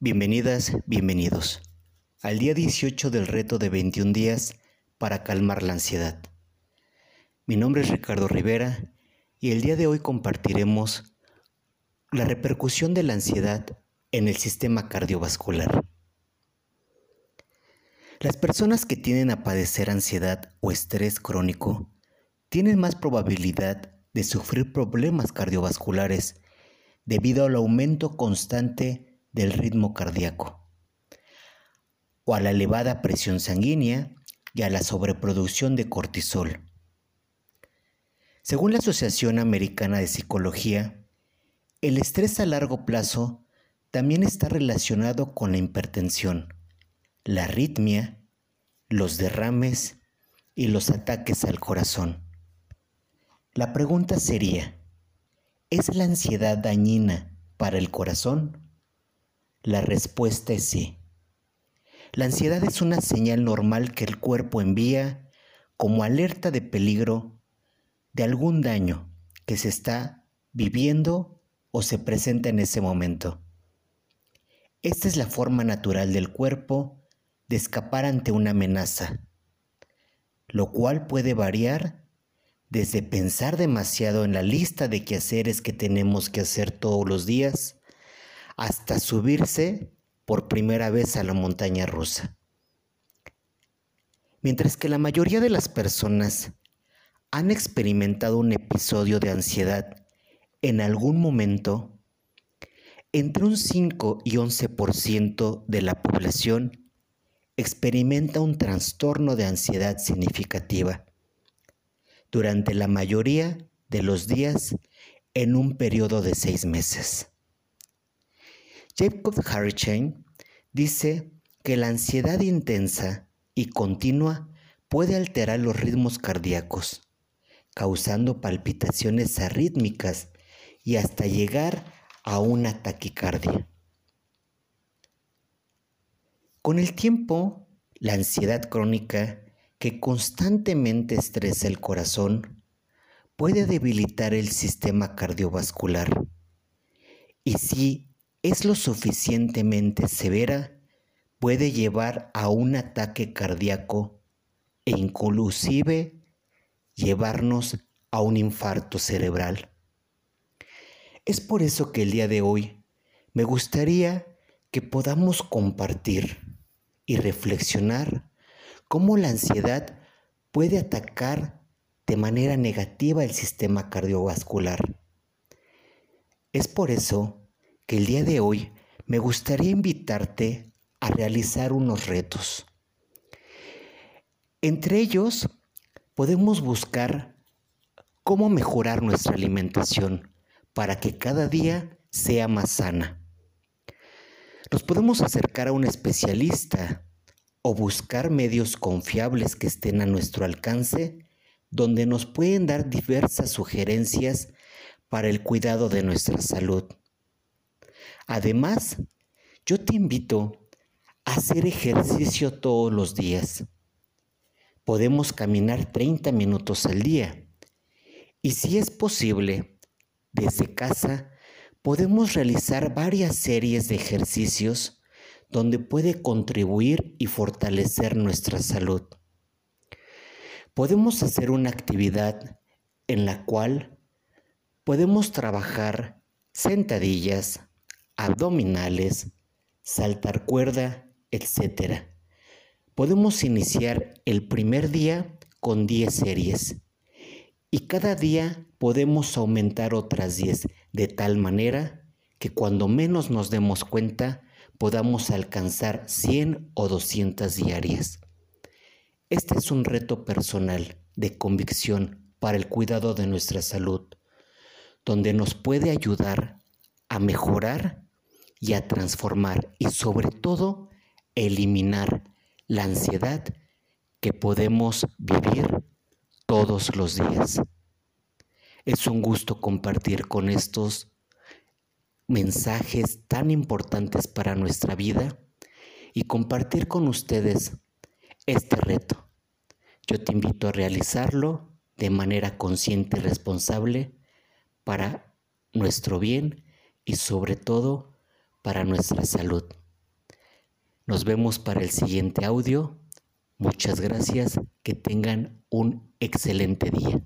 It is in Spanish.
Bienvenidas, bienvenidos al día 18 del reto de 21 días para calmar la ansiedad. Mi nombre es Ricardo Rivera y el día de hoy compartiremos la repercusión de la ansiedad en el sistema cardiovascular. Las personas que tienen a padecer ansiedad o estrés crónico tienen más probabilidad de sufrir problemas cardiovasculares debido al aumento constante del ritmo cardíaco, o a la elevada presión sanguínea y a la sobreproducción de cortisol. Según la Asociación Americana de Psicología, el estrés a largo plazo también está relacionado con la hipertensión, la arritmia, los derrames y los ataques al corazón. La pregunta sería, ¿es la ansiedad dañina para el corazón? La respuesta es sí. La ansiedad es una señal normal que el cuerpo envía como alerta de peligro de algún daño que se está viviendo o se presenta en ese momento. Esta es la forma natural del cuerpo de escapar ante una amenaza, lo cual puede variar desde pensar demasiado en la lista de quehaceres que tenemos que hacer todos los días, hasta subirse por primera vez a la montaña rusa. Mientras que la mayoría de las personas han experimentado un episodio de ansiedad en algún momento, entre un 5 y 11% de la población experimenta un trastorno de ansiedad significativa durante la mayoría de los días en un periodo de seis meses. Jacob Harrichain dice que la ansiedad intensa y continua puede alterar los ritmos cardíacos, causando palpitaciones arrítmicas y hasta llegar a una taquicardia. Con el tiempo, la ansiedad crónica que constantemente estresa el corazón puede debilitar el sistema cardiovascular. Y si es lo suficientemente severa, puede llevar a un ataque cardíaco e inclusive llevarnos a un infarto cerebral. Es por eso que el día de hoy me gustaría que podamos compartir y reflexionar cómo la ansiedad puede atacar de manera negativa el sistema cardiovascular. Es por eso que el día de hoy me gustaría invitarte a realizar unos retos. Entre ellos, podemos buscar cómo mejorar nuestra alimentación para que cada día sea más sana. Nos podemos acercar a un especialista o buscar medios confiables que estén a nuestro alcance donde nos pueden dar diversas sugerencias para el cuidado de nuestra salud. Además, yo te invito a hacer ejercicio todos los días. Podemos caminar 30 minutos al día. Y si es posible, desde casa podemos realizar varias series de ejercicios donde puede contribuir y fortalecer nuestra salud. Podemos hacer una actividad en la cual podemos trabajar sentadillas, abdominales, saltar cuerda, etc. Podemos iniciar el primer día con 10 series y cada día podemos aumentar otras 10 de tal manera que cuando menos nos demos cuenta podamos alcanzar 100 o 200 diarias. Este es un reto personal de convicción para el cuidado de nuestra salud, donde nos puede ayudar a mejorar y a transformar y sobre todo eliminar la ansiedad que podemos vivir todos los días. Es un gusto compartir con estos mensajes tan importantes para nuestra vida y compartir con ustedes este reto. Yo te invito a realizarlo de manera consciente y responsable para nuestro bien y sobre todo para nuestra salud. Nos vemos para el siguiente audio. Muchas gracias. Que tengan un excelente día.